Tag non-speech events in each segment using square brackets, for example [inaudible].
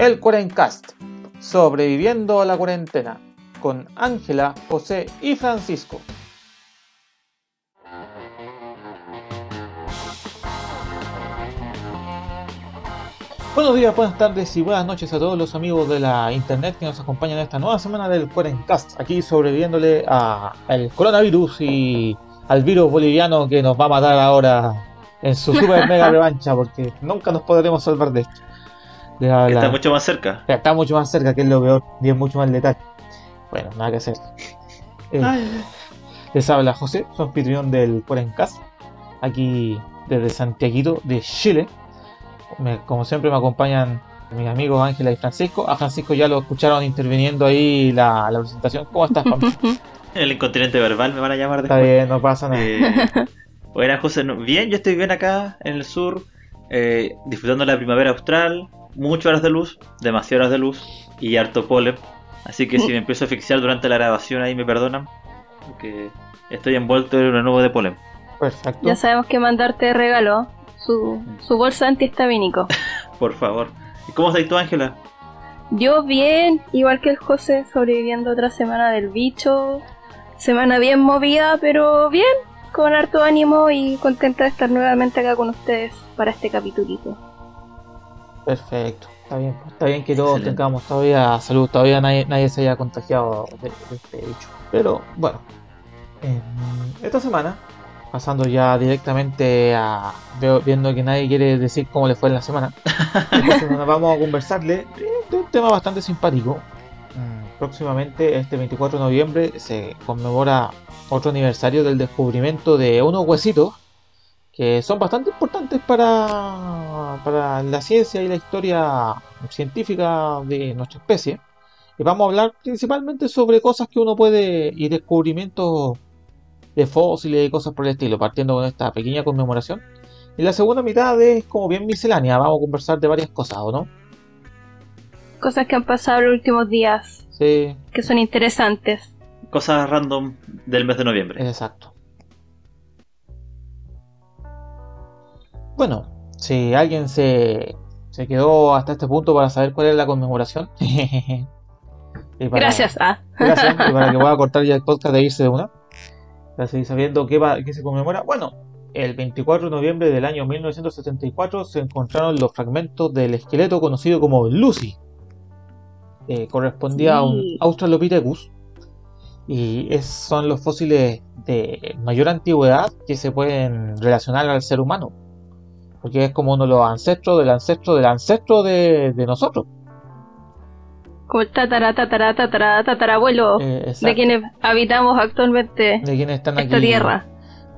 El Cuarencast, sobreviviendo a la cuarentena, con Ángela, José y Francisco. Buenos días, buenas tardes y buenas noches a todos los amigos de la internet que nos acompañan en esta nueva semana del Cuarencast, aquí sobreviviéndole al coronavirus y al virus boliviano que nos va a matar ahora en su super mega revancha, porque nunca nos podremos salvar de esto. Está mucho más cerca. Está mucho más cerca, que es lo peor, y es mucho más letal. Bueno, nada que hacer. [laughs] Eh, les habla José, su anfitrión del Cuarencast, aquí desde Santiago de Chile como siempre me acompañan mis amigos Ángela y Francisco. A Francisco ya lo escucharon interviniendo ahí la, presentación. ¿Cómo estás, [laughs] El incontinente verbal me van a llamar después. Está bien, no pasa nada. Eh, José. Bien, yo estoy bien acá en el sur, eh, disfrutando la primavera austral. Muchas horas de luz, demasiadas horas de luz y harto polen. Así que si [laughs] me empiezo a asfixiar durante la grabación ahí me perdonan, porque estoy envuelto en una nube de polen. Perfecto. Ya sabemos que mandarte regalo su, su bolsa antihistamínico. [laughs] Por favor. ¿Y cómo estás tú, Ángela? Yo bien, igual que el José, sobreviviendo otra semana del bicho. Semana bien movida, pero bien, con harto ánimo y contenta de estar nuevamente acá con ustedes para este capitulito. Perfecto, está bien, pues, está bien que todos tengamos todavía salud, todavía nadie, se haya contagiado de, este bicho. Pero bueno, esta semana pasando ya directamente a viendo que nadie quiere decir cómo le fue en la semana. [laughs] vamos a conversarle de un tema bastante simpático. Mm, próximamente, este 24 de noviembre, se conmemora otro aniversario del descubrimiento de unos huesitos que son bastante importantes para, para la ciencia y la historia científica de nuestra especie. Y vamos a hablar principalmente sobre cosas que uno puede y descubrimientos de fósiles y cosas por el estilo, partiendo con esta pequeña conmemoración. Y la segunda mitad es como bien miscelánea, vamos a conversar de varias cosas, ¿o no? Cosas que han pasado los últimos días. Sí. Que son interesantes. Cosas random del mes de noviembre. Exacto. Bueno, si alguien se, se quedó hasta este punto para saber cuál es la conmemoración. [laughs] gracias, ah. Gracias, y para que pueda [laughs] cortar ya el podcast de irse de una sabiendo qué, va, qué se conmemora. Bueno, el 24 de noviembre del año 1974 se encontraron los fragmentos del esqueleto conocido como Lucy. correspondía a un Australopithecus. Y es, son los fósiles de mayor antigüedad que se pueden relacionar al ser humano. Porque es como uno de los ancestros del ancestro del ancestro de nosotros como el tatara, tatara, tatara, tatarabuelo eh, de quienes habitamos actualmente de quienes están esta tierra.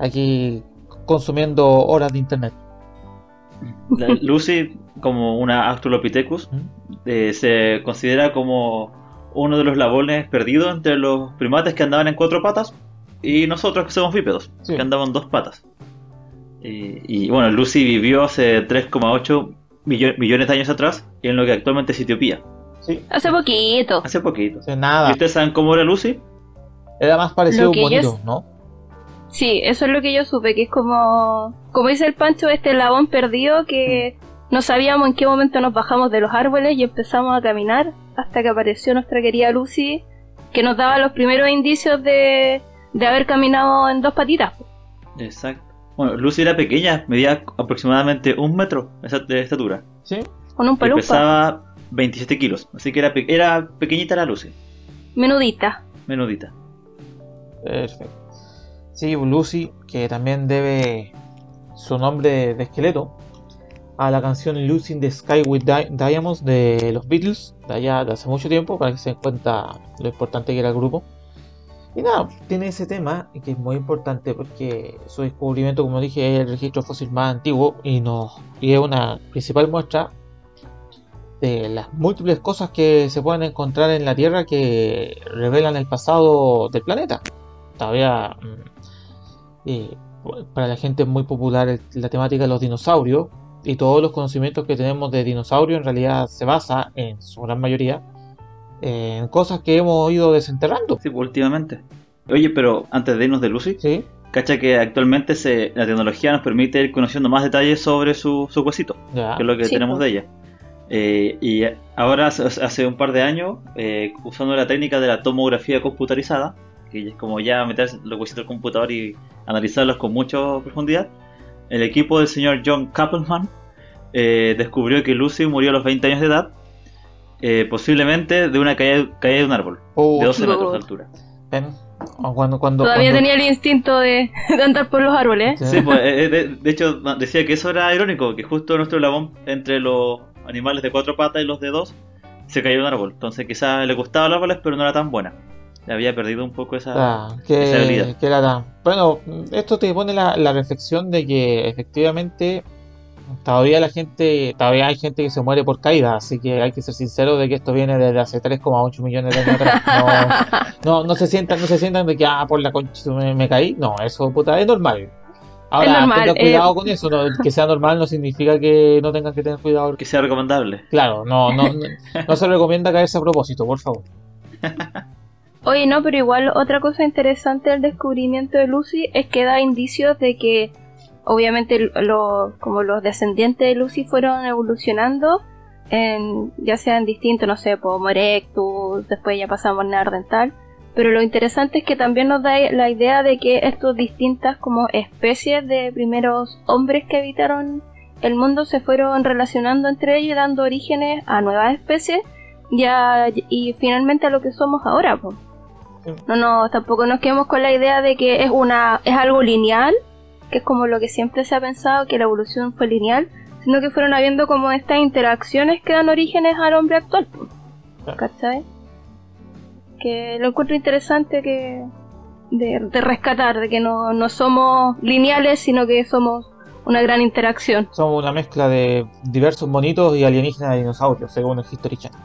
Aquí consumiendo horas de internet. Lucy, como una Australopithecus, eh, se considera como uno de los labones perdidos entre los primates que andaban en cuatro patas y nosotros que somos bípedos, que andaban en dos patas. Y, bueno, Lucy vivió hace 3,8 millones de años atrás en lo que actualmente es Etiopía. Hace poquito. Hace poquito. Hace nada. ¿Y ustedes saben cómo era Lucy? Era más parecido a un bonito, ¿no? Sí, eso es lo que yo supe, que es como, como dice el Pancho, este labón perdido que no sabíamos en qué momento nos bajamos de los árboles y empezamos a caminar hasta que apareció nuestra querida Lucy, que nos daba los primeros indicios de, de haber caminado en dos patitas. Exacto. Bueno, Lucy era pequeña, medía aproximadamente un metro de estatura. Sí. Con un palumpa. pesaba 27 kilos. Así que era, era pequeñita la Lucy. Menudita. Menudita. Perfecto. Sí, Lucy, que también debe su nombre de esqueleto a la canción Lucy in the Sky with Diamonds de los Beatles, de allá de hace mucho tiempo, para que se den cuenta lo importante que era el grupo. Y nada, tiene ese tema que es muy importante porque su descubrimiento, como dije, es el registro fósil más antiguo y, es una principal muestra de las múltiples cosas que se pueden encontrar en la Tierra que revelan el pasado del planeta. Todavía mm, para la gente es muy popular la temática de los dinosaurios y todos los conocimientos que tenemos de dinosaurios en realidad se basa en su gran mayoría en cosas que hemos ido desenterrando. Sí, últimamente. Oye, pero antes de irnos de Lucy, ¿Sí? cacha que actualmente se, la tecnología nos permite ir conociendo más detalles sobre su, su huesito, que es lo que tenemos pues. de ella. Eh, y ahora, hace un par de años, eh, usando la técnica de la tomografía computarizada, que es como ya meter los huesitos al computador y analizarlos con mucha profundidad, el equipo del señor John Kappelman eh, descubrió que Lucy murió a los 20 años de edad, posiblemente de una caída, de un árbol, de 12 metros de altura. Cuando, cuando, Todavía tenía el instinto [laughs] de, andar por los árboles. Sí, pues, de, de, hecho decía que eso era irónico, que justo nuestro labón entre los animales de cuatro patas y los de dos, se cayó un árbol. Entonces quizás le gustaba los árboles, pero no era tan buena. Le había perdido un poco esa, ah, habilidad. Bueno, esto te pone la, la reflexión de que efectivamente todavía la gente, todavía hay gente que se muere por caída, así que hay que ser sincero de que esto viene desde hace 3,8 millones de años atrás. No, no, se sientan, no se sientan de que ah por la concha me, me caí, no, eso puta es normal. Ahora, tenga cuidado eh, con eso, que sea normal no significa que no tengan que tener cuidado. Que sea recomendable. Claro, no, no, no, se recomienda caerse a propósito, por favor. [laughs] Oye, no, pero igual otra cosa interesante del descubrimiento de Lucy es que da indicios de que obviamente como los descendientes de Lucy fueron evolucionando, en, ya sean distintos, no sé, como Erectus, después ya pasamos a Neandertal, pero lo interesante es que también nos da la idea de que estas distintas como especies de primeros hombres que habitaron el mundo se fueron relacionando entre ellos y dando orígenes a nuevas especies ya, y finalmente a lo que somos ahora. No, no, tampoco nos quedemos con la idea de que es una es algo lineal, que es como lo que siempre se ha pensado que la evolución fue lineal, sino que fueron habiendo como estas interacciones que dan orígenes al hombre actual. ¿Cachai? que lo encuentro interesante que de, rescatar, de que no, no, somos lineales, sino que somos una gran interacción. Somos una mezcla de diversos monitos y alienígenas de dinosaurios, según el History Channel.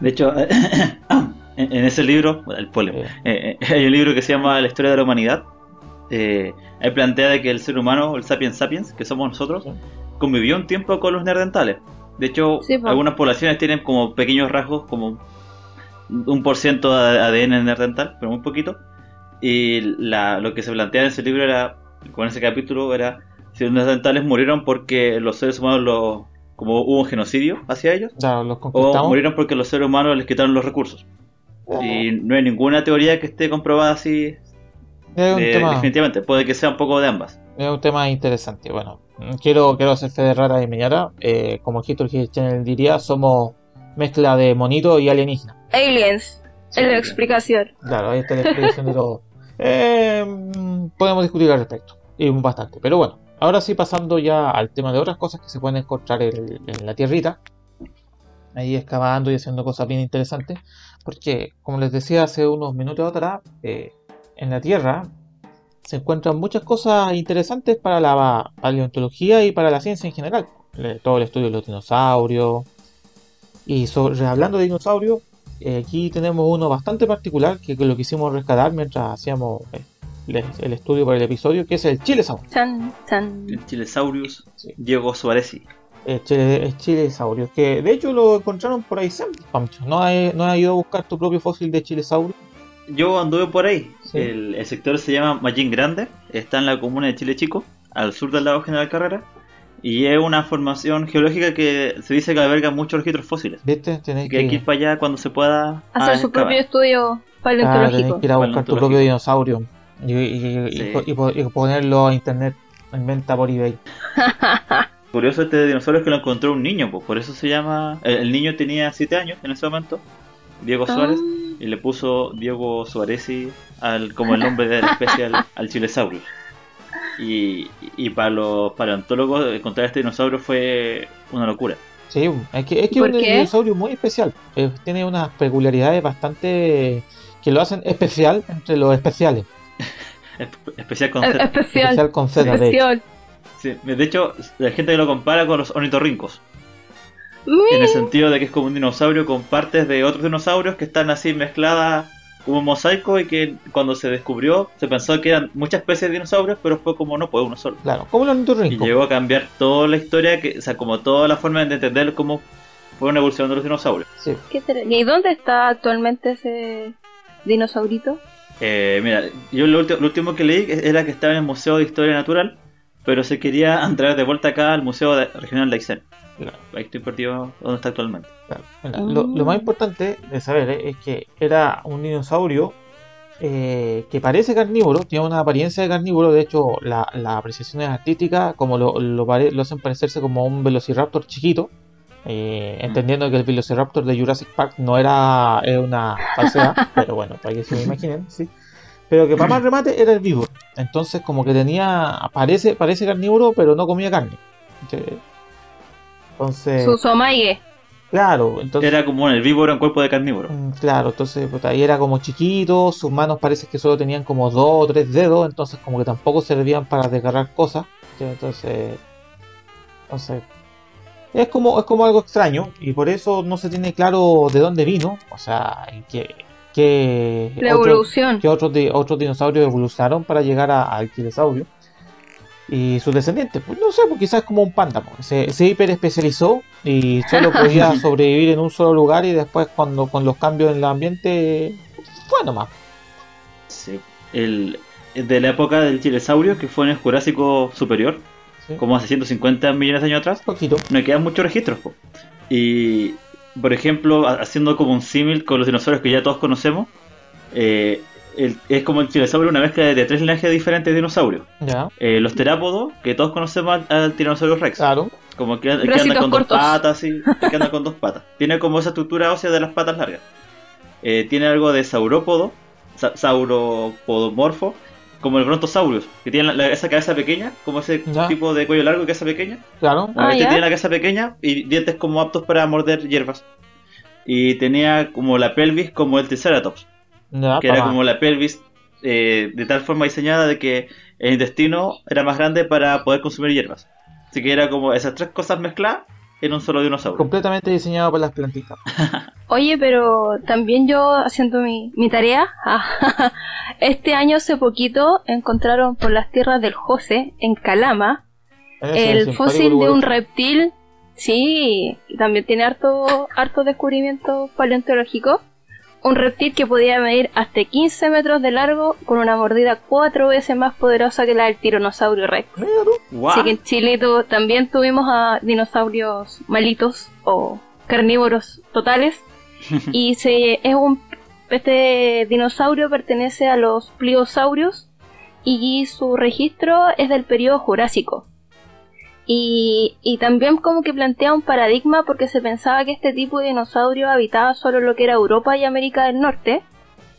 De hecho, [coughs] en, ese libro, el polio, eh, eh, hay un libro que se llama La historia de la humanidad. Eh, ahí plantea de que el ser humano, el sapiens sapiens, que somos nosotros, convivió un tiempo con los neandertales. De hecho, algunas poblaciones tienen como pequeños rasgos, como un por ciento de ADN neandertal, pero muy poquito. Y la, lo que se plantea en ese libro era, con ese capítulo, era si los neandertales murieron porque los seres humanos lo, como hubo un genocidio hacia ellos, o murieron porque los seres humanos les quitaron los recursos. Y no hay ninguna teoría que esté comprobada así. Definitivamente, puede que sea un poco de ambas. Es un tema interesante. Bueno, quiero, quiero hacer fe de rara y meñara. Eh, como History Channel diría, somos mezcla de monito y alienígena. Aliens, es la explicación. Claro, ahí está la explicación de todo. [laughs] Eh, podemos discutir al respecto, y bastante. Pero bueno, ahora sí pasando ya al tema de otras cosas que se pueden encontrar en, la tierrita. Ahí excavando y haciendo cosas bien interesantes. Porque, como les decía hace unos minutos atrás, eh, en la Tierra se encuentran muchas cosas interesantes para la paleontología y para la ciencia en general. Todo el estudio de los dinosaurios, y sobre, hablando de dinosaurios, eh, aquí tenemos uno bastante particular que lo quisimos rescatar mientras hacíamos eh, el, estudio para el episodio, que es el Chilesaurus. El Chilesaurus Diego Suárez. El, Chilesaurus, que de hecho lo encontraron por ahí siempre, ¿No has, no ido a buscar tu propio fósil de Chilesaurus? Yo anduve por ahí. El, sector se llama Mallín Grande, está en la comuna de Chile Chico, al sur del lago General Carrera. Y es una formación geológica que se dice que alberga muchos registros fósiles. ¿Viste? que, que ir para allá cuando se pueda. Hacer su propio estudio paleontológico. Ah, que ir a buscar tu propio dinosaurio y, ponerlo a internet en venta por eBay. [laughs] Curioso este dinosaurio es que lo encontró un niño, pues por eso se llama. El, niño tenía 7 años en ese momento, Diego ah. Suárez, y le puso Diego Suárez al, como el nombre de la especie al, [laughs] al Chilesaurus. Y, y para los paleontólogos encontrar este dinosaurio fue una locura. Sí, es que es, que un dinosaurio muy especial. Eh, tiene unas peculiaridades bastante que lo hacen especial entre los especiales. [laughs] especial con. Especial, con Z, de hecho. Sí, de hecho, la gente que lo compara con los ornitorrincos. En el sentido de que es como un dinosaurio con partes de otros dinosaurios que están así mezcladas hubo un mosaico y que cuando se descubrió se pensó que eran muchas especies de dinosaurios, pero fue como no, fue uno solo. Claro, como los Y llegó a cambiar toda la historia, que, o sea, como toda la forma de entender cómo fue una evolución de los dinosaurios. Sí. ¿Y dónde está actualmente ese dinosaurito? Eh, mira, yo lo, último que leí era que estaba en el Museo de Historia Natural, pero se quería entrar de vuelta acá al Museo Regional de Aysén. Ahí estoy perdido donde está actualmente. lo, más importante de saber eh, es que era un dinosaurio eh, que parece carnívoro, tiene una apariencia de carnívoro, de hecho la, la apreciación es artística, como lo, lo, hacen parecerse como un velociraptor chiquito, eh, mm. entendiendo que el velociraptor de Jurassic Park no era, una falsedad, [laughs] pero bueno, para que se me imaginen, sí. Pero que para más remate era herbívoro, entonces como que tenía, parece, parece carnívoro, pero no comía carne. Entonces... Su somague. Claro, entonces. Era como un herbívoro en cuerpo de carnívoro. Mm, claro, entonces ahí era como chiquito, sus manos parece que solo tenían como dos o tres dedos, entonces como que tampoco servían para desgarrar cosas. Entonces. Entonces. Es como, es como algo extraño y por eso no se tiene claro de dónde vino, o sea, que, que la evolución. que otros, otros dinosaurios evolucionaron para llegar al quiresaurio y sus descendientes. Pues no sé, pues quizás como un panda. Pues. Se, se hiper especializó y solo podía [laughs] sobrevivir en un solo lugar y después cuando con los cambios en el ambiente fue nomás. Sí. El, de la época del chilesaurio, que fue en el Jurásico Superior, como hace 150 millones de años atrás, Poquito. no quedan muchos registros. Y, por ejemplo, haciendo como un símil con los dinosaurios que ya todos conocemos, eh, es como el chinosaurio, una mezcla de, tres linajes diferentes de dinosaurios. Eh, los terápodos, que todos conocemos al, tiranosaurio rex. Claro. Como que, que anda con dos patas, sí, [laughs] que anda con dos patas. Tiene como esa estructura ósea de las patas largas. Eh, tiene algo de saurópodo, sauropodomorfo, como el brontosaurus, que tiene esa cabeza pequeña, como ese tipo de cuello largo y cabeza pequeña. Claro. Ah, este tiene la cabeza pequeña y dientes como aptos para morder hierbas. Y tenía como la pelvis como el Triceratops que era como la pelvis eh, de tal forma diseñada de que el intestino era más grande para poder consumir hierbas. Así que era como esas tres cosas mezcladas en un solo dinosaurio. Completamente diseñado para las plantitas. [laughs] Oye, pero también yo haciendo mi, mi tarea, [laughs] este año hace poquito encontraron por las tierras del José, en Calama, el fósil de un reptil, sí, también tiene harto, harto descubrimiento paleontológico un reptil que podía medir hasta 15 metros de largo con una mordida cuatro veces más poderosa que la del tiranosaurio rex. Así que en Chile también tuvimos a dinosaurios malitos o carnívoros totales. [laughs] y se, es un, este dinosaurio pertenece a los pliosaurios y su registro es del periodo Jurásico. Y, y, también como que plantea un paradigma porque se pensaba que este tipo de dinosaurio habitaba solo lo que era Europa y América del Norte,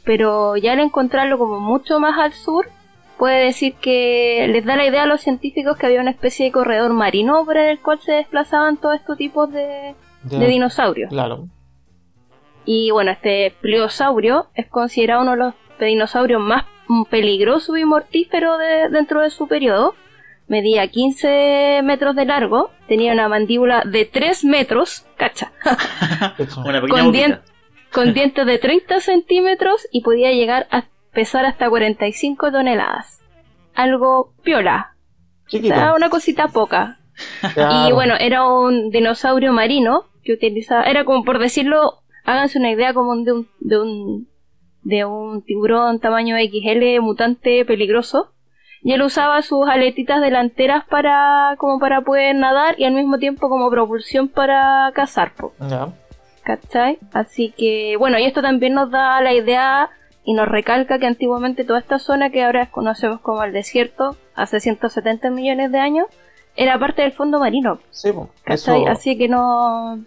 pero ya al encontrarlo como mucho más al sur, puede decir que les da la idea a los científicos que había una especie de corredor marino por el cual se desplazaban todos estos tipos de, de, dinosaurios. Claro. Y bueno, este pliosaurio es considerado uno de los dinosaurios más peligrosos y mortíferos de, dentro de su periodo medía 15 metros de largo, tenía una mandíbula de 3 metros, cacha, una con, con dientes de 30 centímetros y podía llegar a pesar hasta 45 toneladas. Algo piola. O una cosita poca. Y bueno, era un dinosaurio marino que utilizaba, era como por decirlo, háganse una idea como de un, de un, de un tiburón tamaño XL mutante peligroso y él usaba sus aletitas delanteras para como para poder nadar y al mismo tiempo como propulsión para cazar. ¿Cachai? Así que bueno, y esto también nos da la idea y nos recalca que antiguamente toda esta zona que ahora conocemos como el desierto, hace 170 millones de años, era parte del fondo marino. Sí, ¿cachai? Así que no,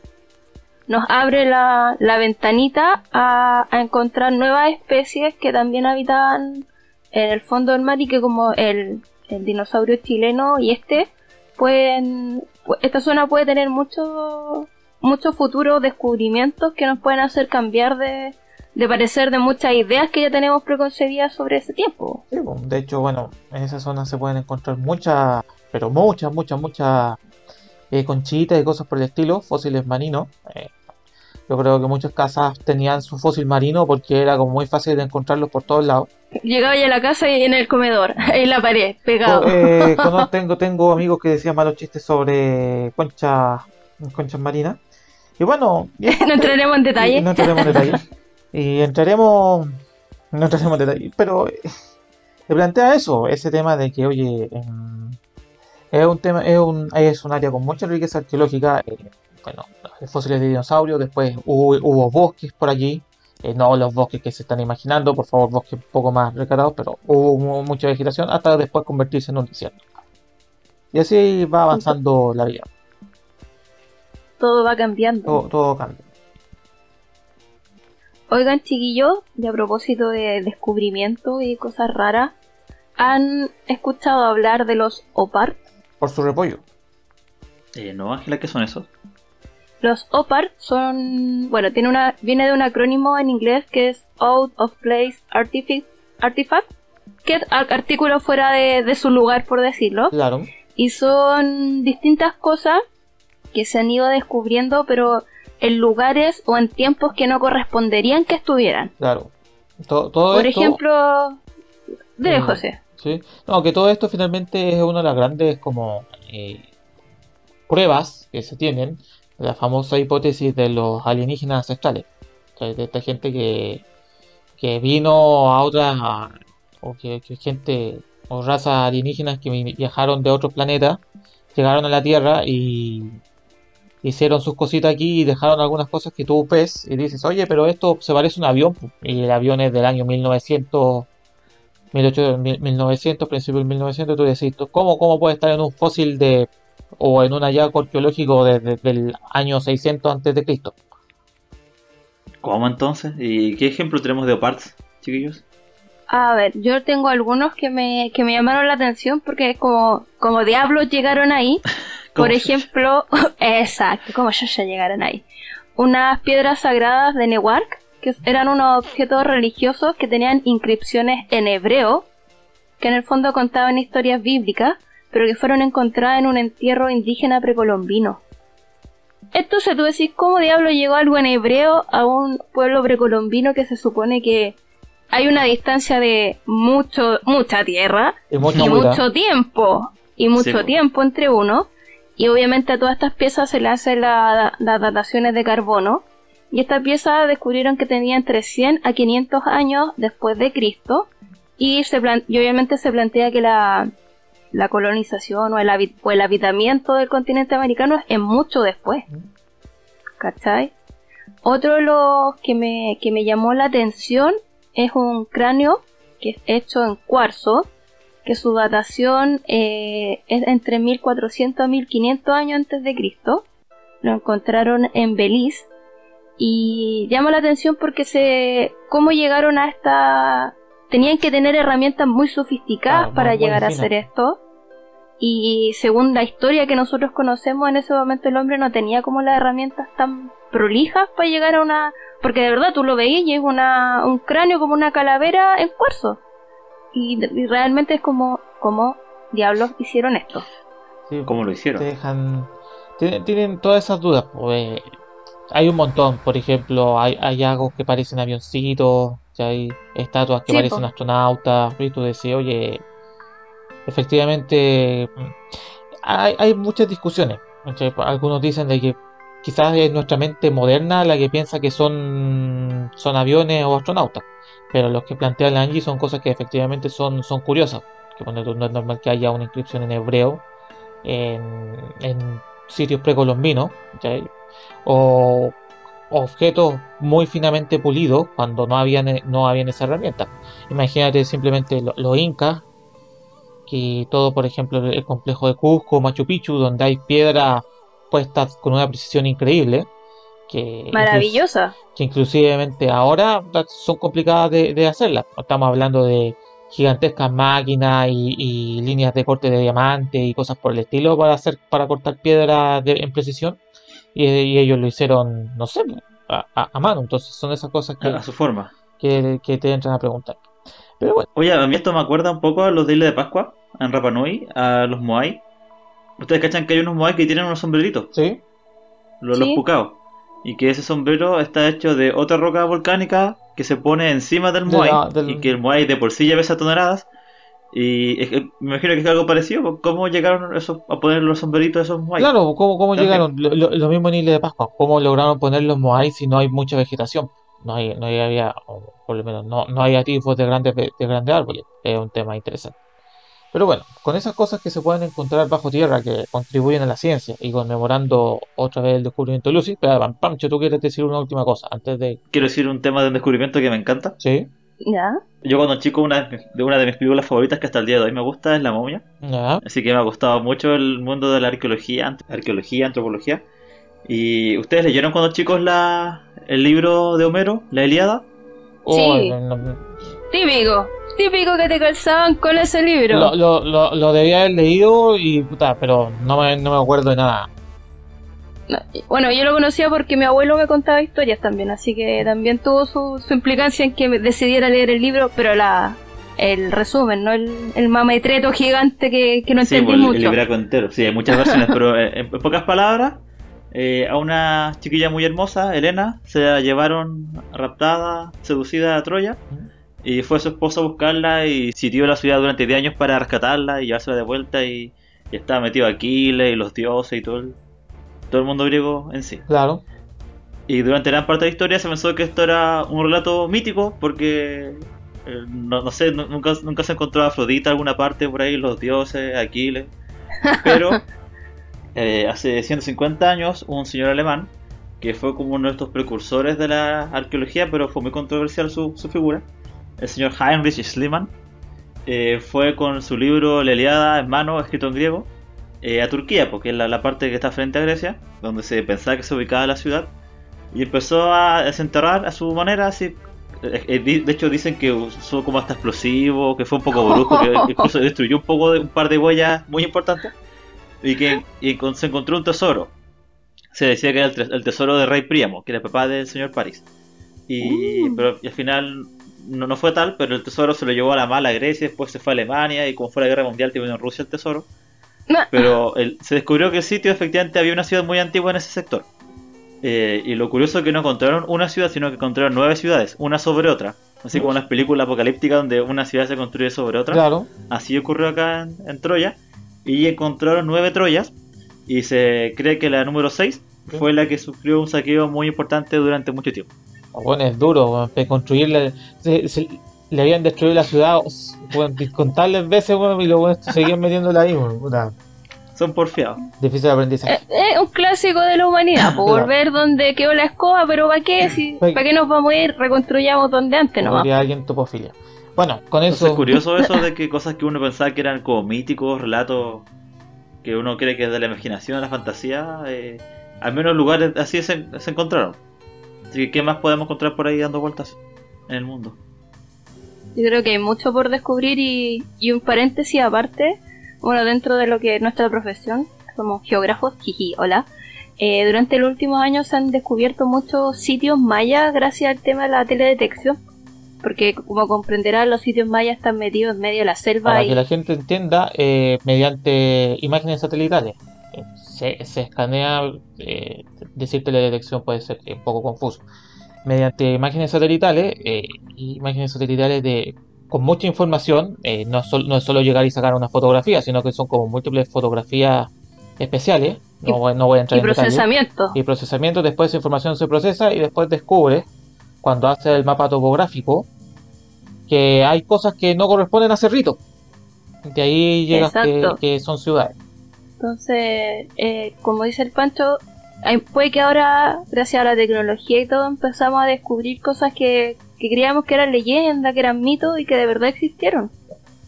nos abre la, la ventanita a, a encontrar nuevas especies que también habitaban en el fondo del mar y que como el, dinosaurio chileno y este pueden esta zona puede tener muchos muchos futuros descubrimientos que nos pueden hacer cambiar de, de parecer de muchas ideas que ya tenemos preconcebidas sobre ese tiempo. de hecho, bueno, en esa zona se pueden encontrar muchas, pero muchas, muchas, muchas eh, conchitas y cosas por el estilo, fósiles marinos. Eh, yo creo que muchas casas tenían su fósil marino porque era como muy fácil de encontrarlos por todos lados. Llegaba ya a la casa y en el comedor, [laughs] en la pared, pegado. Eh, [laughs] tengo, tengo amigos que decían malos chistes sobre conchas, conchas marinas. Y bueno... [laughs] no entraremos en detalle. No entraremos en detalle. y entraremos... No entraremos en detalle. Pero... Eh, te plantea eso, ese tema de que, oye... Es un tema, es un, es un área con mucha riqueza arqueológica. Eh, bueno, fósiles de dinosaurios, después hubo, bosques por allí. Eh, no los bosques que se están imaginando, por favor, bosques un poco más recatados, pero hubo mucha vegetación hasta después convertirse en un desierto. Y así va avanzando la vida. Todo va cambiando. Todo, todo cambia. Oigan, chiquillos, y a propósito de descubrimiento y cosas raras, ¿han escuchado hablar de los OPART? Por su repollo. Eh, no, Ángela, ¿qué son esos? Los OPART son, bueno, tiene una, viene de un acrónimo en inglés que es Out of Place Artifact, artifact que es artículo fuera de, de su lugar, por decirlo. Claro. Y son distintas cosas que se han ido descubriendo, pero en lugares o en tiempos que no corresponderían que estuvieran. Claro. Todo, Por ejemplo, de mm, José. Sí. No, que todo esto finalmente es una de las grandes como eh, pruebas que se tienen, la famosa hipótesis de los alienígenas ancestrales. de esta gente que, que vino a otra, o que, gente, o razas alienígenas que viajaron de otro planeta, llegaron a la Tierra y hicieron sus cositas aquí y dejaron algunas cosas que tú ves y dices, oye, pero esto se parece a un avión. Y el avión es del año 1900, 1800, 1900 principio del 1900. Tú decís, ¿cómo, ¿cómo puede estar en un fósil de o en un hallazgo arqueológico desde el año 600 antes de Cristo? ¿Cómo entonces? ¿Y qué ejemplo tenemos de OPARTS, chiquillos? A ver, yo tengo algunos que me, que me llamaron la atención porque como, como diablos llegaron ahí. [laughs] Por ejemplo, [laughs] exacto, como ya llegaron ahí. Unas piedras sagradas de Newark, que eran unos objetos religiosos que tenían inscripciones en hebreo, que en el fondo contaban historias bíblicas, pero que fueron encontradas en un entierro indígena precolombino. Esto se tú decís, ¿cómo diablo llegó algo en hebreo a un pueblo precolombino que se supone que hay una distancia de mucho, mucha tierra y, mucho tiempo? Y mucho tiempo entre uno. Y obviamente a todas estas piezas se le hacen las dataciones de carbono. Y estas piezas descubrieron que tenían entre 100 a 500 años después de Cristo. Y, se obviamente se plantea que la, colonización o el, o el habitamiento del continente americano es mucho después. ¿Cachai? Otro de los que me, que me llamó la atención es un cráneo que es hecho en cuarzo que su datación eh, es entre 1400 a 1500 años antes de Cristo. Lo encontraron en Belice y llama la atención porque se cómo llegaron a esta tenían que tener herramientas muy sofisticadas ah, para llegar a hacer esto. Y según la historia que nosotros conocemos, en ese momento el hombre no tenía como las herramientas tan prolijas para llegar a una... Porque de verdad tú lo veías y es una, un cráneo como una calavera en cuarzo. Y, realmente es como, como diablos hicieron esto. ¿Cómo lo hicieron? dejan, tienen, todas esas dudas. Pues, hay un montón, por ejemplo, hay, hay algo que parecen avioncitos, hay estatuas que parecen astronautas, y tú decís, oye, efectivamente hay, hay muchas discusiones. Algunos dicen de que quizás es nuestra mente moderna la que piensa que son, son aviones o astronautas. Pero los que plantea el Angie son cosas que efectivamente son, son curiosas. Que no es normal que haya una inscripción en hebreo en, sitios precolombinos. O objetos muy finamente pulidos cuando no habían, no habían esa herramienta. Imagínate simplemente los incas, que todo, por ejemplo, el complejo de Cusco, Machu Picchu, donde hay piedras puestas con una precisión increíble Maravillosa. que inclusivemente ahora son complicadas de, de hacerlas. Estamos hablando de gigantescas máquinas y, líneas de corte de diamante y cosas por el estilo para hacer para cortar piedra en precisión y, ellos lo hicieron no sé a, mano. Entonces son esas cosas que a su forma. que, te entran a preguntar. Pero bueno. Oye a mí esto me acuerda un poco a los de Isla de Pascua en Rapa Nui a los Moai. Ustedes cachan que hay unos Moai que tienen unos sombreritos sí. Los, ¿Sí? los pucaos. Y que ese sombrero está hecho de otra roca volcánica que se pone encima del Moai y que el Moai de por sí ya pesa toneladas. Y me imagino que es algo parecido. ¿Cómo llegaron a poner los sombreritos de esos Moai? Claro, ¿cómo, cómo llegaron? Lo, mismo en Isla de Pascua. ¿Cómo lograron poner los Moai si no hay mucha vegetación? No, hay, no había, por lo menos, no, no hay atisbos de grandes, de grandes árboles. Es un tema interesante. Pero bueno, con esas cosas que se pueden encontrar bajo tierra que contribuyen a la ciencia y conmemorando otra vez el descubrimiento de Lucy, pero Pancho, tú quieres decir una última cosa antes de... Quiero decir un tema de un descubrimiento que me encanta. Sí. ¿Ya? Yo cuando chico una de una de mis películas favoritas que hasta el día de hoy me gusta es La momia. ¿Ya? Así que me ha gustado mucho el mundo de la arqueología, arqueología, antropología. ¿Y ustedes leyeron cuando chicos la, el libro de Homero, La Eliada? Sí. Típico, típico que te calzaban con ese libro. Lo, lo, lo, lo debía haber leído y puta, pero no me, no me acuerdo de nada. Bueno, yo lo conocía porque mi abuelo me contaba historias también, así que también tuvo su, su implicancia en que me decidiera leer el libro, pero la el resumen, no el, el mametreto gigante que, que no sí, entendí pues, mucho. el libraco entero, sí, hay muchas versiones, pero eh, en pocas palabras, eh, a una chiquilla muy hermosa, Elena, se la llevaron raptada, seducida a Troya, y fue su esposo a buscarla y sitió la ciudad durante 10 años para rescatarla y llevársela de vuelta y, y estaba metido Aquiles y los dioses y todo el, todo el mundo griego en sí. Claro. Y durante gran parte de la historia se pensó que esto era un relato mítico porque eh, no, no, sé, nunca, nunca se encontró Afrodita en alguna parte por ahí, los dioses, Aquiles. [laughs] Pero eh, hace 150 años un señor alemán que fue como uno de estos precursores de la arqueología, pero fue muy controversial su, su figura, el señor Heinrich Schliemann, eh, fue con su libro La Eliada en mano, escrito en griego, eh, a Turquía, porque es la, la, parte que está frente a Grecia, donde se pensaba que se ubicaba la ciudad, y empezó a desenterrar a su manera, así. Eh, de hecho, dicen que usó como hasta explosivo, que fue un poco brusco, que [laughs] incluso destruyó un poco de un par de huellas muy importantes, y que y con, se encontró un tesoro. Se decía que era el, el, tesoro de Rey Príamo, que era el papá del señor París. Y, uh. pero y al final no, no, fue tal, pero el tesoro se lo llevó a la mala Grecia, después se fue a Alemania, y como fue la guerra mundial, vino en Rusia el tesoro. Pero el, se descubrió que el sitio efectivamente había una ciudad muy antigua en ese sector. Eh, y lo curioso es que no encontraron una ciudad, sino que encontraron nueve ciudades, una sobre otra. Así como las películas apocalípticas donde una ciudad se construye sobre otra. Claro. Así ocurrió acá en, en Troya. Y encontraron nueve Troyas. Y se cree que la número 6 ¿Qué? fue la que sufrió un saqueo muy importante durante mucho tiempo. Bueno, es duro. Se, se, le habían destruido la ciudad bueno, contables veces bueno, y luego seguían [laughs] metiéndola ahí. Bueno, Son porfiados. Difícil de aprendizaje. Es, es, un clásico de la humanidad, [laughs] por ver dónde quedó la escoba, pero ¿para qué? Si, ¿Para qué nos vamos a ir? Reconstruyamos donde antes no Habría alguien topofilia. Bueno, con eso. Es curioso eso [laughs] de que cosas que uno pensaba que eran como míticos, relatos que uno cree que es de la imaginación, de la fantasía, eh, al menos lugares así se, se encontraron. Así que, ¿qué más podemos encontrar por ahí dando vueltas en el mundo? Yo creo que hay mucho por descubrir y, y un paréntesis aparte, bueno, dentro de lo que es nuestra profesión, somos geógrafos, jiji, hola. Eh, durante los últimos años se han descubierto muchos sitios mayas gracias al tema de la teledetección. Porque, como comprenderán, los sitios mayas están metidos en medio de la selva. Para y... que la gente entienda, eh, mediante imágenes satelitales. Eh, se, se, escanea, eh, decir teledetección puede ser un poco confuso. Mediante imágenes satelitales, eh, imágenes satelitales de con mucha información, eh, no, sol, no, es solo llegar y sacar una fotografía, sino que son como múltiples fotografías especiales. No, voy, no voy a entrar y en procesamiento. Detalle. Y procesamiento, después esa información se procesa y después descubre, cuando hace el mapa topográfico, que hay cosas que no corresponden a Cerrito. De ahí llega que, que, son ciudades. Entonces, eh, como dice el Pancho, puede que ahora, gracias a la tecnología y todo, empezamos a descubrir cosas que, que creíamos que eran leyendas, que eran mitos y que de verdad existieron.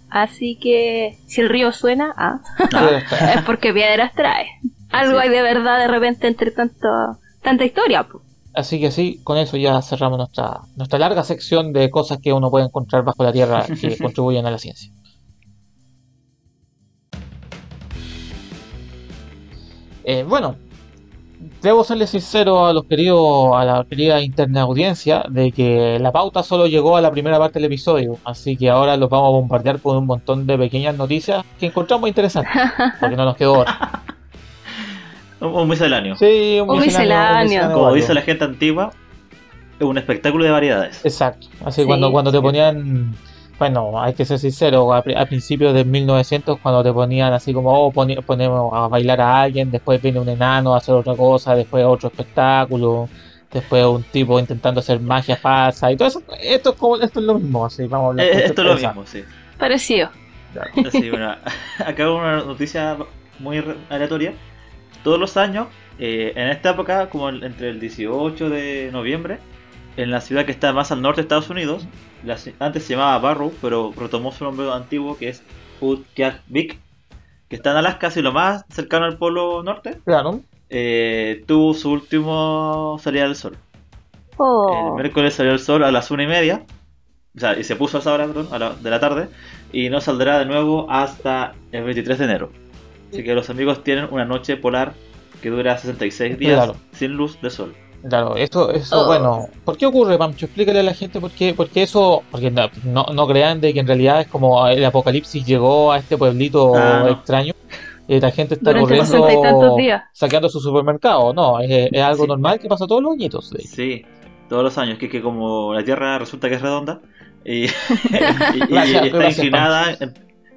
Así que si el río suena, ah, [laughs] es porque piedras trae. Algo hay de verdad de repente entre tanto, tanta historia. Así que sí, con eso ya cerramos nuestra, nuestra larga sección de cosas que uno puede encontrar bajo la tierra [laughs] que contribuyen a la ciencia. Eh, bueno, debo serle sincero a los queridos, a la querida interna audiencia de que la pauta solo llegó a la primera parte del episodio, así que ahora los vamos a bombardear con un montón de pequeñas noticias que encontramos interesantes, porque no nos quedó otra. [laughs] un misceláneo. Sí, un, un misceláneo. misceláneo. Como dice la gente antigua, es un espectáculo de variedades. Exacto. Así sí, cuando, cuando te ponían bueno, hay que ser sincero, a, a, principios de 1900 cuando te ponían así como, oh, pon, ponemos a bailar a alguien, después viene un enano a hacer otra cosa, después otro espectáculo, después un tipo intentando hacer magia falsa y todo eso, esto es, como, esto es lo mismo, así, vamos a hablar eh, Esto es lo mismo, sí. Parecido. Sí, bueno, [laughs] acá una noticia muy aleatoria. Todos los años, eh, en esta época, como entre el 18 de noviembre, en la ciudad que está más al norte de Estados Unidos, antes se llamaba Barrow, pero retomó su nombre antiguo que es Utqiagvik, que está en Alaska, así lo más cercano al polo norte. Claro. Eh, tuvo su último salida del sol. Oh. El miércoles salió el sol a las una y media. O sea, y se puso a esa hora, perdón, a la, de la tarde. Y no saldrá de nuevo hasta el 23 de enero. Así que los amigos tienen una noche polar que dura 66 días sin luz de sol. Claro, esto, eso, oh. bueno, ¿por qué ocurre, Pancho? Explícale a la gente por qué, porque eso, porque no, no, crean de que en realidad es como el apocalipsis llegó a este pueblito ah, extraño y la gente está corriendo saqueando su supermercado. No, es, algo normal que pasa todos los añitos. Sí, todos los años, que es que como la Tierra resulta que es redonda y, [laughs] está inclinada,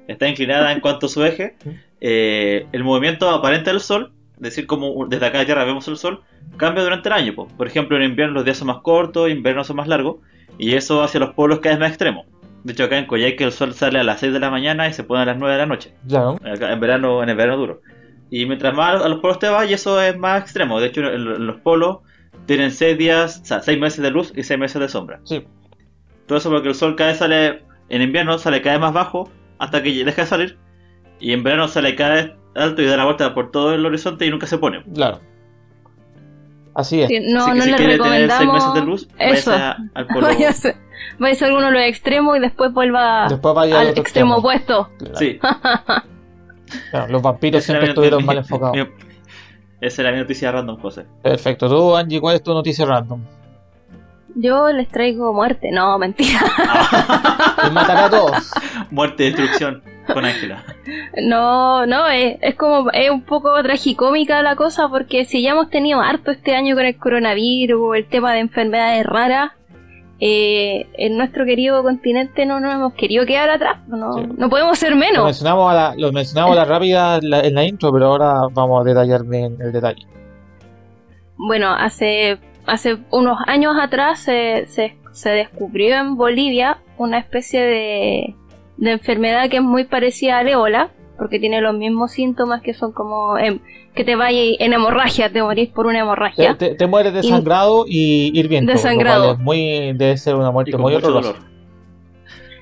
está inclinada en cuanto a su eje, eh, el movimiento aparente del Sol decir, como desde acá de Tierra vemos el Sol, cambia durante el año. Por ejemplo, en invierno los días son más cortos, en invierno son más largos, y eso hacia los polos cada vez más extremo. De hecho, acá en Coyhaique el sol sale a las 6 de la mañana y se pone a las 9 de la noche. Claro. en verano, en el verano duro. Y mientras más a los polos te vas, y eso es más extremo. De hecho, en, los polos tienen 6 días, o sea, 6 meses de luz y 6 meses de sombra. Sí. Todo eso porque el sol cada vez sale, en invierno sale cada vez más bajo hasta que deja de salir. Y en verano sale cada vez alto y da la vuelta por todo el horizonte y nunca se pone. Claro. Así es. no, no si le recomendamos tener meses de luz, eso. al [laughs] polo. Vaya a alguno de los extremos y después vuelva después al, extremo, opuesto. Sí. [laughs] los vampiros siempre estuvieron mal enfocados. esa era mi noticia random, José. Perfecto. Tú, Angie, ¿cuál es tu noticia random? Yo les traigo muerte. No, mentira. [laughs] y matará a todos. Muerte, destrucción con Ángela. No, no, es, es, como, es un poco tragicómica la cosa porque si ya hemos tenido harto este año con el coronavirus, el tema de enfermedades raras, eh, en nuestro querido continente no nos hemos querido quedar atrás, no, no podemos ser menos. Lo mencionamos a la, lo mencionamos a la rápida en la, intro, pero ahora vamos a detallar bien el detalle. Bueno, hace, hace unos años atrás se, se, se descubrió en Bolivia una especie de, de enfermedad que es muy parecida al ébola, porque tiene los mismos síntomas que son como em, que te vayas en hemorragia, te morís por una hemorragia. Te, mueres de sangrado y hirviendo. Desangrado. muy, debe ser una muerte muy dolorosa.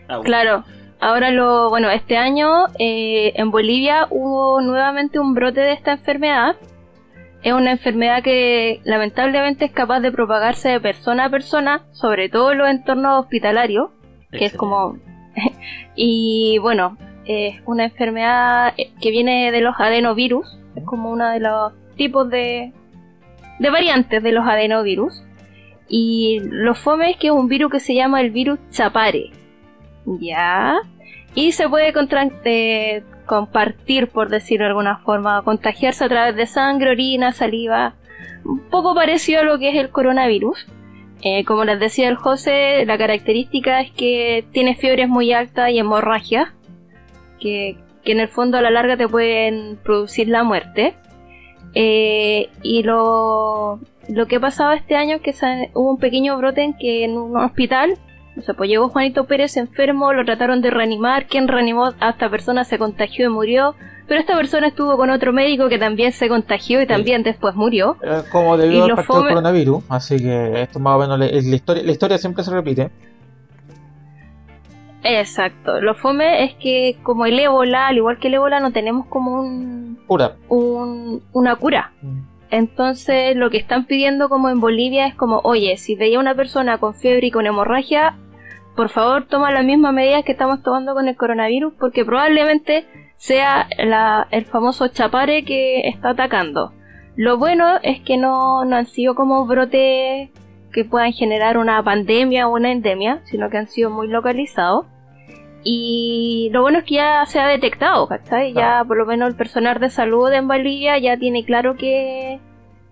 Ah, claro. Ahora lo, bueno, este año eh, en Bolivia hubo nuevamente un brote de esta enfermedad. Es una enfermedad que lamentablemente es capaz de propagarse de persona a persona, sobre todo en los entornos hospitalarios, que es como [laughs] y bueno, es una enfermedad que viene de los adenovirus, es como uno de los tipos de, de variantes de los adenovirus. Y lo fome es que es un virus que se llama el virus Chapare. ¿Ya? Y se puede eh, compartir, por decirlo de alguna forma, contagiarse a través de sangre, orina, saliva. Un poco parecido a lo que es el coronavirus. Eh, como les decía el José, la característica es que tiene fiebres muy altas y hemorragia, que, en el fondo a la larga te pueden producir la muerte. Eh, y lo, lo que pasaba este año es que hubo un pequeño brote en que en un hospital, o sea, pues llegó Juanito Pérez enfermo, lo trataron de reanimar, quien reanimó a esta persona se contagió y murió, pero esta persona estuvo con otro médico que también se contagió y también después murió. como debido al coronavirus, así que esto más o menos la historia, la historia siempre se repite. Exacto. Lo fome es que como el ébola, al igual que el ébola, no tenemos como un... Cura. Un, una cura. Mm. Entonces lo que están pidiendo como en Bolivia es como, oye, si veía una persona con fiebre y con hemorragia, por favor toma las mismas medidas que estamos tomando con el coronavirus porque probablemente sea el famoso chapare que está atacando. Lo bueno es que no, han sido como brotes que puedan generar una pandemia o una endemia, sino que han sido muy localizados. Y lo bueno es que ya se ha detectado, ¿cachai? Ya por lo menos el personal de salud en Bolivia ya tiene claro que,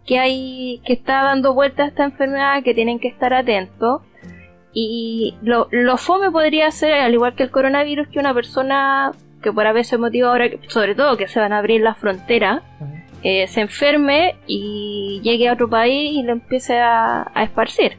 que hay, que está dando vuelta a esta enfermedad, que tienen que estar atentos. Y lo, lo fome podría ser, al igual que el coronavirus, que una persona que por ese motivo ahora, sobre todo que se van a abrir las fronteras, eh, se enferme y llegue a otro país y lo empiece a, esparcir.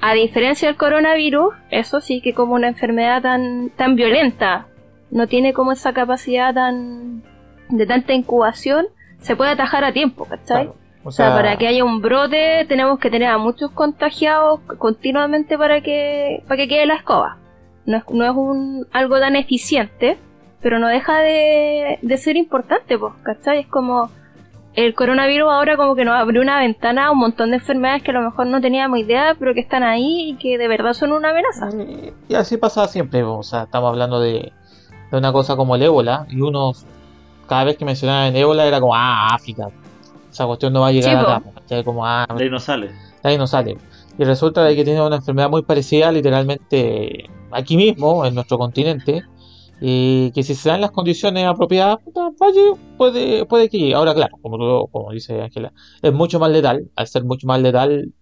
A diferencia del coronavirus, eso sí que como una enfermedad tan, tan violenta, no tiene como esa capacidad tan de tanta incubación, se puede atajar a tiempo, ¿cachai? O, sea, para que haya un brote tenemos que tener a muchos contagiados continuamente para que para que quede la escoba. No es, no es un, algo tan eficiente, pero no deja de, de ser importante, pues, ¿cachai? Es como el coronavirus ahora como que nos abrió una ventana a un montón de enfermedades que a lo mejor no teníamos idea, pero que están ahí y que de verdad son una amenaza. Y así pasa siempre, o sea, estamos hablando de, de una cosa como el ébola y uno cada vez que mencionaban ébola era como, ah, África, esa cuestión no va a llegar acá, como, ah, de ahí no sale. De ahí no sale. Y resulta de que tiene una enfermedad muy parecida literalmente aquí mismo, en nuestro continente, y que si se dan las condiciones apropiadas, puede, puede que llegue. Ahora, claro, como, como dice Ángela, es mucho más letal. Al ser mucho más letal,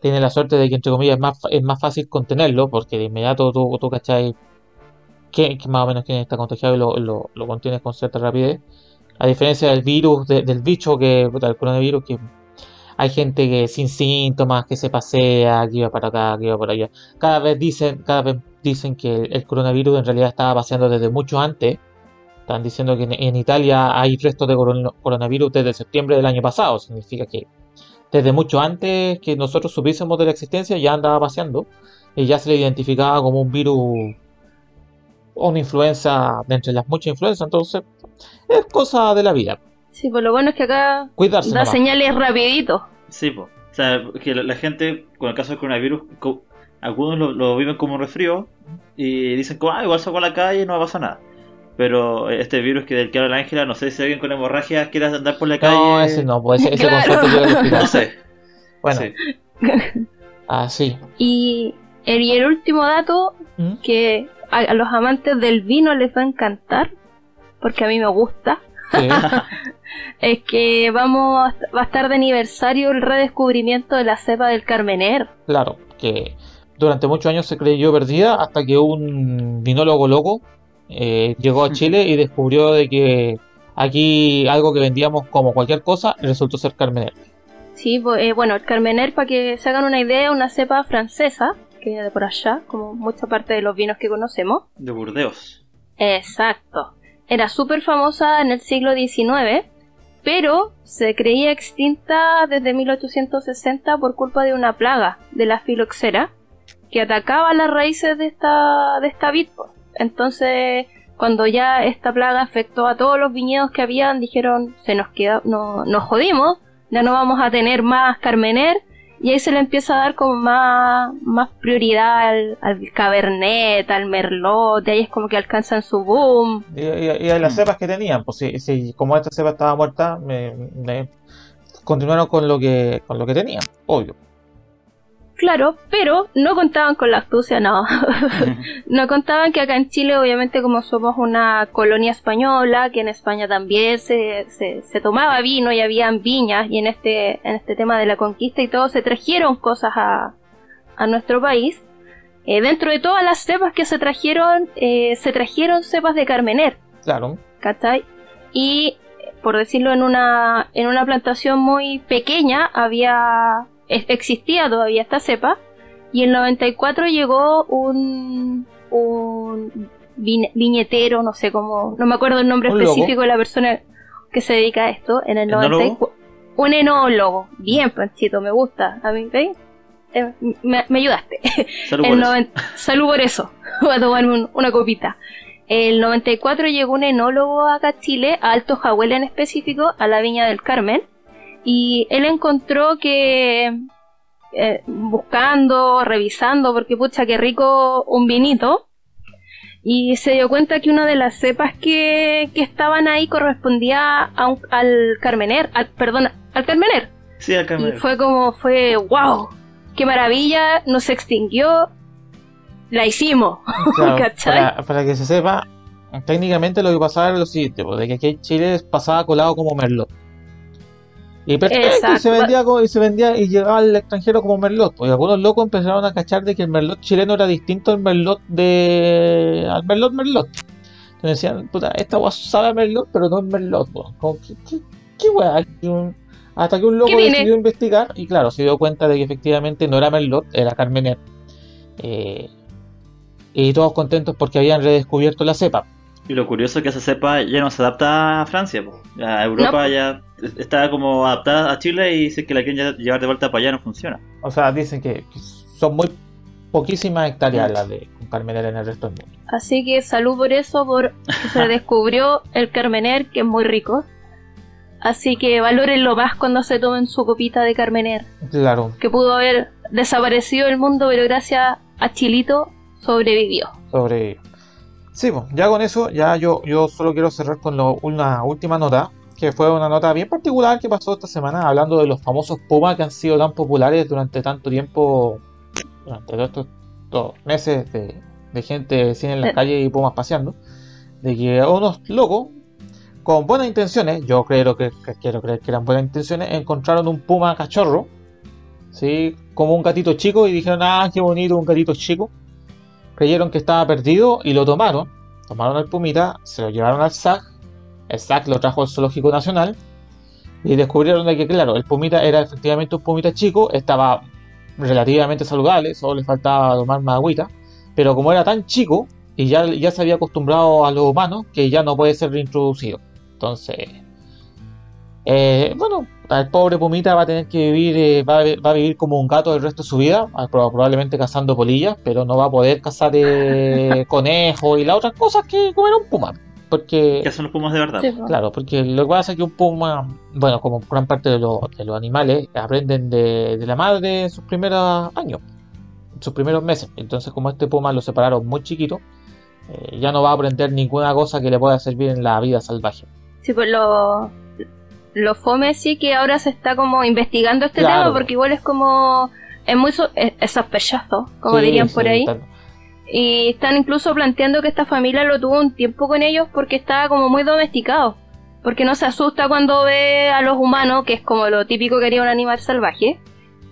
tiene la suerte de que, entre comillas, es más, es más fácil contenerlo, porque de inmediato tú, tú cachai que, más o menos quien está contagiado y lo, lo, lo, contienes con cierta rapidez. A diferencia del virus, del bicho, que del coronavirus, que hay gente que sin síntomas, que se pasea, que iba para acá, que iba para allá. Cada vez dicen, cada vez dicen que el, coronavirus en realidad estaba paseando desde mucho antes. Están diciendo que en, Italia hay restos de coronavirus desde septiembre del año pasado. Significa que desde mucho antes que nosotros supiésemos de la existencia ya andaba paseando y ya se le identificaba como un virus una influenza de entre las muchas influencias. Entonces, es cosa de la vida. Sí, pues lo bueno es que acá da señales rapidito. Sí, pues. O sea, que la, gente, con el caso del coronavirus, algunos lo, viven como un resfrío y dicen como, ah, igual salgo a la calle y no va a pasar nada. Pero este virus que del que habla la Ángela, no sé si alguien con hemorragia quiere andar por la calle. No, ese no, pues ese, [laughs] concepto yo No sé. Bueno. Ah, sí. Y el, y el último dato, ¿Mm? que a, los amantes del vino les va a encantar, porque a mí me gusta. [laughs] es que vamos va a estar de aniversario el redescubrimiento de la cepa del Carmener. Claro, que durante muchos años se creyó perdida hasta que un vinólogo loco eh, llegó a Chile y descubrió de que aquí algo que vendíamos como cualquier cosa resultó ser Carmener. Sí, eh, bueno, el Carmener, para que se hagan una idea, una cepa francesa, que viene de por allá, como mucha parte de los vinos que conocemos. De Burdeos. Exacto. Era súper famosa en el siglo XIX, pero se creía extinta desde 1860 por culpa de una plaga de la filoxera que atacaba las raíces de esta, de esta vid. Entonces, cuando ya esta plaga afectó a todos los viñedos que habían, dijeron, se nos queda, no, nos jodimos, ya no vamos a tener más Carmener, y ahí se le empieza a dar como más, más prioridad al, Cabernet, al Merlot, ahí es como que alcanzan su boom. Y, a las cepas que tenían, pues si, como esta cepa estaba muerta, me, continuaron con lo que con lo que tenían, obvio. Claro, pero no contaban con la astucia, no. [laughs] [laughs] no contaban que acá en Chile, obviamente, como somos una colonia española, que en España también se, se, tomaba vino y habían viñas, y en este, en este tema de la conquista y todo, se trajeron cosas a, a nuestro país. Eh, dentro de todas las cepas que se trajeron, eh, se trajeron cepas de Carmener. Claro. ¿Cachai? Y, por decirlo en una, en una plantación muy pequeña, había existía todavía esta cepa y en el 94 llegó un, un viñetero, no sé cómo, no me acuerdo el nombre específico de la persona que se dedica a esto, en el 94. Un enólogo, bien Panchito, me gusta, a mí, ¿veis? Eh, me, ayudaste. [laughs] Salud, por, eso. Salud por eso. Voy a tomarme una copita. El 94 llegó un enólogo acá a Chile, a Alto Jahuel en específico, a la Viña del Carmen, y él encontró que eh, buscando, revisando, porque pucha, qué rico un vinito. Y se dio cuenta que una de las cepas que, que estaban ahí correspondía a al Carmener, al, perdón, al Carmener. Sí, al Carmener. Y fue como, fue, wow, qué maravilla, nos extinguió, la hicimos. [laughs] para, para, que se sepa, técnicamente lo que pasaba era lo siguiente, pues, de que aquí en Chile pasaba colado como Merlot. Y perfecto, y se vendía y se vendía y llegaba al extranjero como merlot. Pues algunos locos empezaron a cachar de que el merlot chileno era distinto al merlot de al merlot merlot. Entonces decían, puta, esta agua sabe a merlot, pero no es merlot, Como, ¿qué, qué, qué Hasta que un loco decidió investigar y claro, se dio cuenta de que efectivamente no era merlot, era carmener. Eh, y todos contentos porque habían redescubierto la cepa. Y lo curioso es que esa cepa ya no se adapta a Francia, a Europa ya está como adaptada a Chile y si que la quieren llevar de vuelta para allá no funciona. O sea, dicen que son muy poquísimas hectáreas las de Carmener en el resto del mundo. Así que salud por eso, por que se [laughs] descubrió el Carmener, que es muy rico. Así que valórenlo más cuando se tomen su copita de Carmener. Claro. Que pudo haber desaparecido el mundo, pero gracias a Chilito sobrevivió. Sobrevivió. Sí, pues, ya con eso, ya yo, yo solo quiero cerrar con una última nota, que fue una nota bien particular que pasó esta semana, hablando de los famosos Pumas que han sido tan populares durante tanto tiempo, durante todos estos meses de, gente sin en la calle y Pumas paseando, de que unos locos con buenas intenciones, yo creo que, quiero creer que eran buenas intenciones, encontraron un puma cachorro, ¿sí? como un gatito chico y dijeron, ah, qué bonito, un gatito chico creyeron que estaba perdido y lo tomaron. Tomaron al Pumita, se lo llevaron al SAC. El SAC lo trajo al Zoológico Nacional. Y descubrieron de que, claro, el Pumita era efectivamente un Pumita chico. Estaba relativamente saludable, solo le faltaba tomar más agüita. Pero como era tan chico y ya, ya se había acostumbrado a los humanos, que ya no puede ser reintroducido. Entonces, eh, bueno, el pobre Pumita va a tener que vivir, eh, va, a, vivir como un gato el resto de su vida, ah, probablemente cazando polillas, pero no va a poder cazar eh, [laughs] conejos y las otras cosas que comer un puma. Porque, ¿Qué son los pumas de verdad? claro, porque lo que pasa es que un puma, bueno, como gran parte de, los animales, aprenden de, la madre en sus primeros años, en sus primeros meses. Entonces, como este puma lo separaron muy chiquito, eh, ya no va a aprender ninguna cosa que le pueda servir en la vida salvaje. Sí, pues lo, lo fome sí que ahora se está como investigando este tema porque igual es como es muy es, sospechoso como dirían por ahí. y están incluso planteando que esta familia lo tuvo un tiempo con ellos porque estaba como muy domesticado porque no se asusta cuando ve a los humanos que es como lo típico que haría un animal salvaje.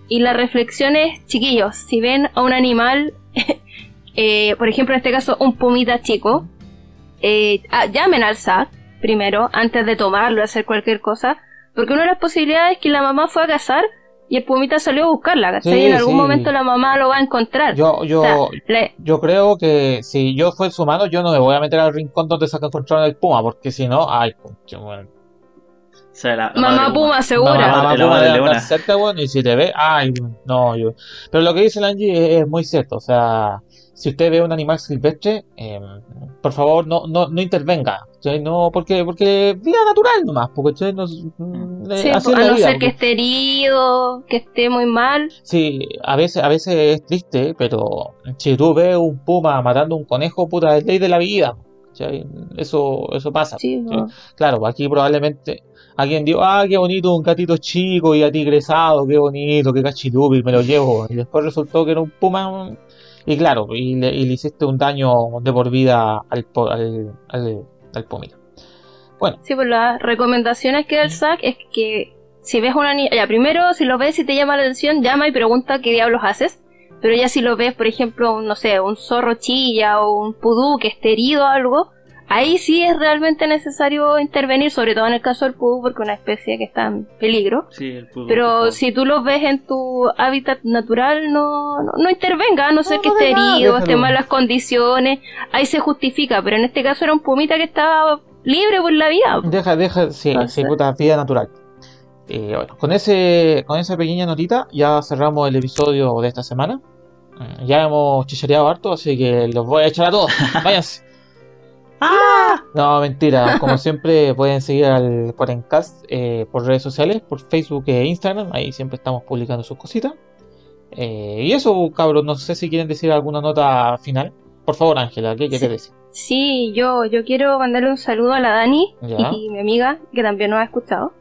Y la reflexión es chiquillos si ven a un animal [laughs] eh, por ejemplo en este caso un pumita chico eh, ah, llamen al SAC primero, antes de tomarlo, hacer cualquier cosa, porque una de las posibilidades es que la mamá fue a cazar y el pumita salió a buscarla, ¿cachai? en algún momento la mamá lo va a encontrar. Yo, yo, yo creo que si yo fuera su mano, yo no me voy a meter al rincón donde se encontraron el puma, porque si no, ay, bueno. mamá Puma, segura. Mamá, Puma de cerca, bueno, y si te ve, ay, no, yo. Pero lo que dice Angie es muy cierto, o sea, si usted ve un animal silvestre, em, por favor no, no, no intervenga. No, porque, porque vida natural nomás, porque no, mm, eh, a no ser que esté herido, que esté muy mal. Sí, a veces, a veces es triste, pero si tú ves un puma matando un conejo, puta, es ley de la vida. Eso, eso pasa. Claro, aquí probablemente alguien dijo, ah, qué bonito, un gatito chico y atigresado, qué bonito, qué cachilupi, me lo llevo. Y después resultó que era un puma y claro, y le, hiciste un daño de por vida al, al, al, al Bueno. Sí, pues las recomendaciones que da el SAC es que si ves una niña, ya primero si lo ves y te llama la atención, llama y pregunta qué diablos haces. Pero ya si lo ves, por ejemplo, no sé, un zorro chilla o un pudú que esté herido o algo, Ahí sí es realmente necesario intervenir, sobre todo en el caso del pudú, porque es una especie que está en peligro. Sí, el Pero si tú lo ves en tu hábitat natural, no, no, intervenga, a no ser que esté herido, esté en malas condiciones. Ahí se justifica, pero en este caso era un pumita que estaba libre por la vía. Deja, deja, sí, sí, puta, vida natural. Eh, bueno, con, ese, con esa pequeña notita ya cerramos el episodio de esta semana. Mm, ya hemos chichareado harto, así que los voy a echar a todos. [laughs] Váyanse. ¡Ah! No, mentira. Como siempre, pueden seguir al Cuarencast eh, por redes sociales, por Facebook e Instagram. Ahí siempre estamos publicando sus cositas. Eh, y eso, cabros, no sé si quieren decir alguna nota final. Por favor, Ángela, ¿qué quieres decir? Sí, yo, yo quiero mandarle un saludo a la Dani y mi amiga, que también nos ha escuchado.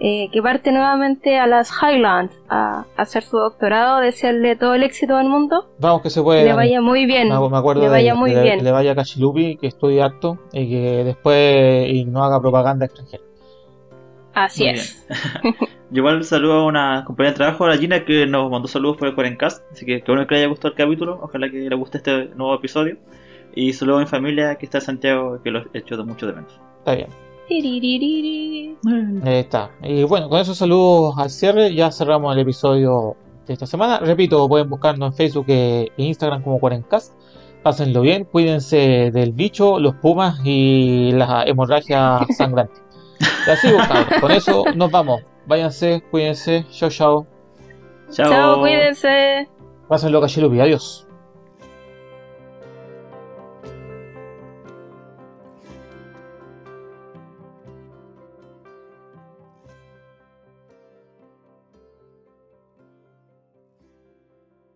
Eh, que parte nuevamente a las Highlands a, hacer su doctorado, desearle todo el éxito del mundo. Vamos, que se puede. Le vaya muy bien. Me, acuerdo le vaya muy bien. Que le vaya a Cachilupi, que estudie acto y que después y no haga propaganda extranjera. Así es. [laughs] Yo igual saludo a una compañera de trabajo, a la Gina, que nos mandó saludos por el Cuarencast. Así que que bueno que le haya gustado el capítulo. Ojalá que le guste este nuevo episodio. Y saludo a mi familia que está en Santiago, que lo he hecho de mucho de menos. Está bien. Ahí está. Y bueno, con esos saludos al cierre, ya cerramos el episodio de esta semana. Repito, pueden buscarnos en Facebook e Instagram como Cuarencast. pásenlo bien, cuídense del bicho, los pumas y la hemorragia [laughs] sangrante. Y así, pues, con eso nos vamos. Váyanse, cuídense. Chao, chao. Chao, cuídense. Pásenlo, cachilupi. Adiós.